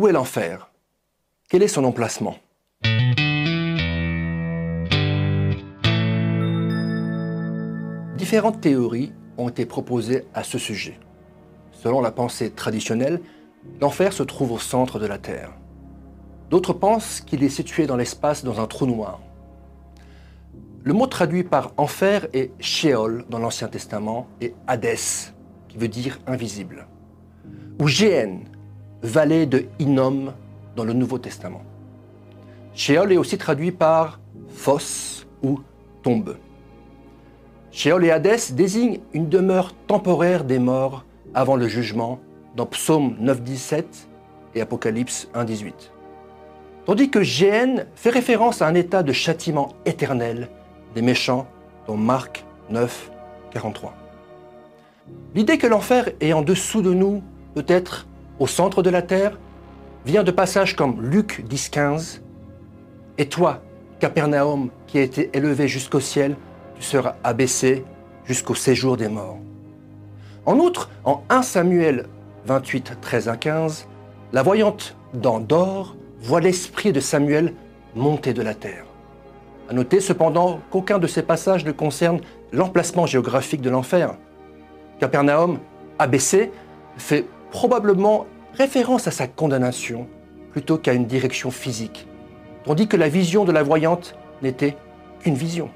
Où est l'enfer? Quel est son emplacement? Différentes théories ont été proposées à ce sujet. Selon la pensée traditionnelle, l'enfer se trouve au centre de la Terre. D'autres pensent qu'il est situé dans l'espace dans un trou noir. Le mot traduit par enfer est Sheol dans l'Ancien Testament et Hadès, qui veut dire invisible, ou Géhen, vallée de Hinnom dans le Nouveau Testament. Sheol est aussi traduit par fosse ou tombe. Sheol et Hadès désignent une demeure temporaire des morts avant le jugement dans Psaume 9.17 et Apocalypse 1.18. Tandis que Géhen fait référence à un état de châtiment éternel des méchants dans Marc 9, 43. L'idée que l'enfer est en dessous de nous, peut-être au centre de la terre, vient de passages comme Luc 10, 15. Et toi, Capernaum, qui a été élevé jusqu'au ciel, tu seras abaissé jusqu'au séjour des morts. En outre, en 1 Samuel 28, 13 à 15, la voyante d'Andorre voit l'esprit de Samuel monter de la terre. À noter cependant qu'aucun de ces passages ne concerne l'emplacement géographique de l'enfer. Capernaum, abaissé, fait probablement référence à sa condamnation plutôt qu'à une direction physique, tandis que la vision de la voyante n'était qu'une vision.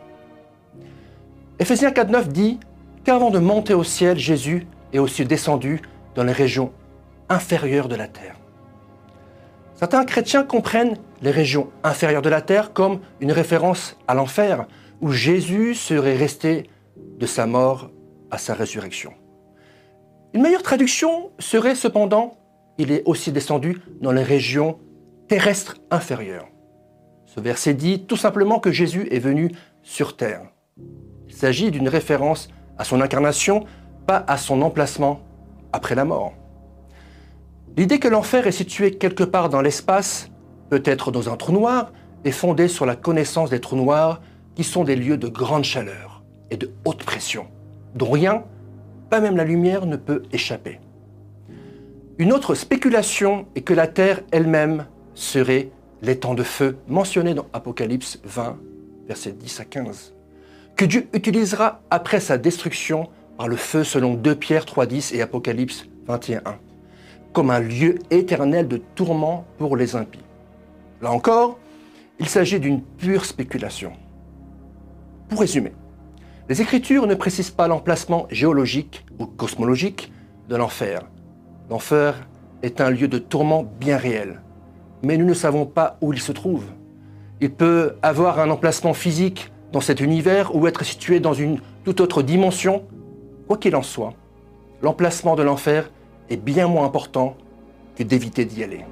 Éphésiens 4.9 dit qu'avant de monter au ciel, Jésus est aussi descendu dans les régions inférieures de la terre. Certains chrétiens comprennent les régions inférieures de la terre comme une référence à l'enfer, où Jésus serait resté de sa mort à sa résurrection. Une meilleure traduction serait cependant, il est aussi descendu dans les régions terrestres inférieures. Ce verset dit tout simplement que Jésus est venu sur terre. Il s'agit d'une référence à son incarnation, pas à son emplacement après la mort. L'idée que l'enfer est situé quelque part dans l'espace, peut-être dans un trou noir, est fondée sur la connaissance des trous noirs qui sont des lieux de grande chaleur et de haute pression, dont rien, pas même la lumière, ne peut échapper. Une autre spéculation est que la Terre elle-même serait l'étang de feu mentionné dans Apocalypse 20, versets 10 à 15, que Dieu utilisera après sa destruction par le feu selon 2 Pierre 3.10 et Apocalypse 21.1 comme un lieu éternel de tourment pour les impies. Là encore, il s'agit d'une pure spéculation. Pour résumer, les Écritures ne précisent pas l'emplacement géologique ou cosmologique de l'enfer. L'enfer est un lieu de tourment bien réel, mais nous ne savons pas où il se trouve. Il peut avoir un emplacement physique dans cet univers ou être situé dans une toute autre dimension. Quoi qu'il en soit, l'emplacement de l'enfer est bien moins important que d'éviter d'y aller.